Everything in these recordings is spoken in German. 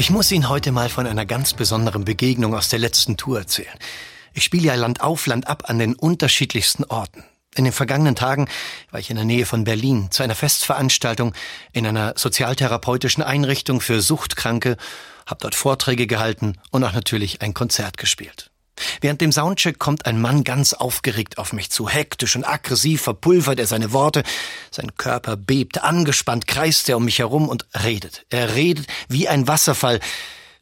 Ich muss Ihnen heute mal von einer ganz besonderen Begegnung aus der letzten Tour erzählen. Ich spiele ja Land auf, Land ab an den unterschiedlichsten Orten. In den vergangenen Tagen war ich in der Nähe von Berlin zu einer Festveranstaltung in einer sozialtherapeutischen Einrichtung für Suchtkranke, habe dort Vorträge gehalten und auch natürlich ein Konzert gespielt. Während dem Soundcheck kommt ein Mann ganz aufgeregt auf mich zu. Hektisch und aggressiv verpulvert er seine Worte. Sein Körper bebt, angespannt kreist er um mich herum und redet. Er redet wie ein Wasserfall,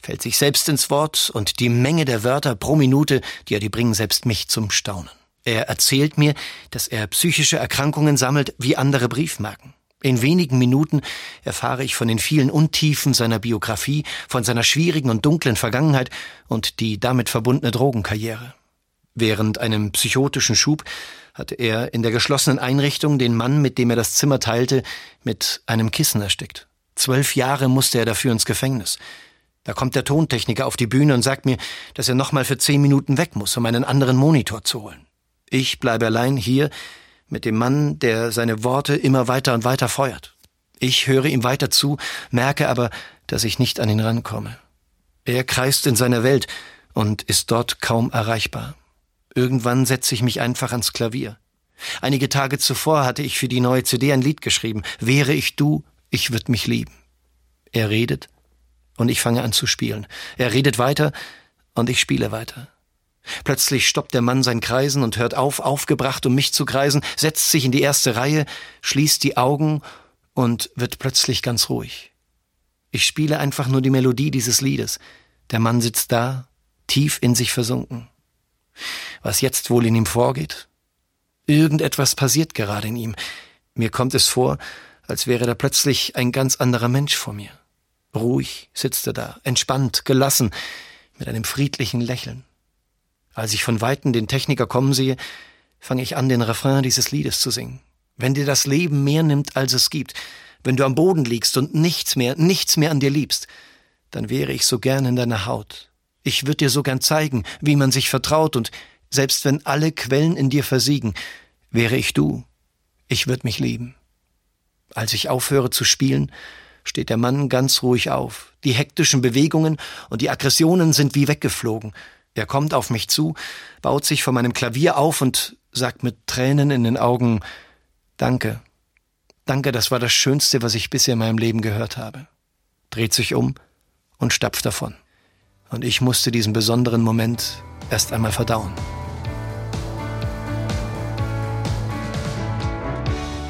fällt sich selbst ins Wort und die Menge der Wörter pro Minute, die er die bringen selbst mich zum Staunen. Er erzählt mir, dass er psychische Erkrankungen sammelt wie andere Briefmarken. In wenigen Minuten erfahre ich von den vielen Untiefen seiner Biografie, von seiner schwierigen und dunklen Vergangenheit und die damit verbundene Drogenkarriere. Während einem psychotischen Schub hatte er in der geschlossenen Einrichtung den Mann, mit dem er das Zimmer teilte, mit einem Kissen erstickt. Zwölf Jahre musste er dafür ins Gefängnis. Da kommt der Tontechniker auf die Bühne und sagt mir, dass er nochmal für zehn Minuten weg muss, um einen anderen Monitor zu holen. Ich bleibe allein hier mit dem Mann, der seine Worte immer weiter und weiter feuert. Ich höre ihm weiter zu, merke aber, dass ich nicht an ihn rankomme. Er kreist in seiner Welt und ist dort kaum erreichbar. Irgendwann setze ich mich einfach ans Klavier. Einige Tage zuvor hatte ich für die neue CD ein Lied geschrieben. Wäre ich du, ich würd mich lieben. Er redet und ich fange an zu spielen. Er redet weiter und ich spiele weiter. Plötzlich stoppt der Mann sein Kreisen und hört auf, aufgebracht, um mich zu kreisen, setzt sich in die erste Reihe, schließt die Augen und wird plötzlich ganz ruhig. Ich spiele einfach nur die Melodie dieses Liedes. Der Mann sitzt da, tief in sich versunken. Was jetzt wohl in ihm vorgeht? Irgendetwas passiert gerade in ihm. Mir kommt es vor, als wäre da plötzlich ein ganz anderer Mensch vor mir. Ruhig sitzt er da, entspannt, gelassen, mit einem friedlichen Lächeln. Als ich von Weitem den Techniker kommen sehe, fange ich an, den Refrain dieses Liedes zu singen. Wenn dir das Leben mehr nimmt, als es gibt, wenn du am Boden liegst und nichts mehr, nichts mehr an dir liebst, dann wäre ich so gern in deiner Haut. Ich würde dir so gern zeigen, wie man sich vertraut und selbst wenn alle Quellen in dir versiegen, wäre ich du. Ich würde mich lieben. Als ich aufhöre zu spielen, steht der Mann ganz ruhig auf. Die hektischen Bewegungen und die Aggressionen sind wie weggeflogen. Er kommt auf mich zu, baut sich vor meinem Klavier auf und sagt mit Tränen in den Augen Danke. Danke, das war das Schönste, was ich bisher in meinem Leben gehört habe. Dreht sich um und stapft davon. Und ich musste diesen besonderen Moment erst einmal verdauen.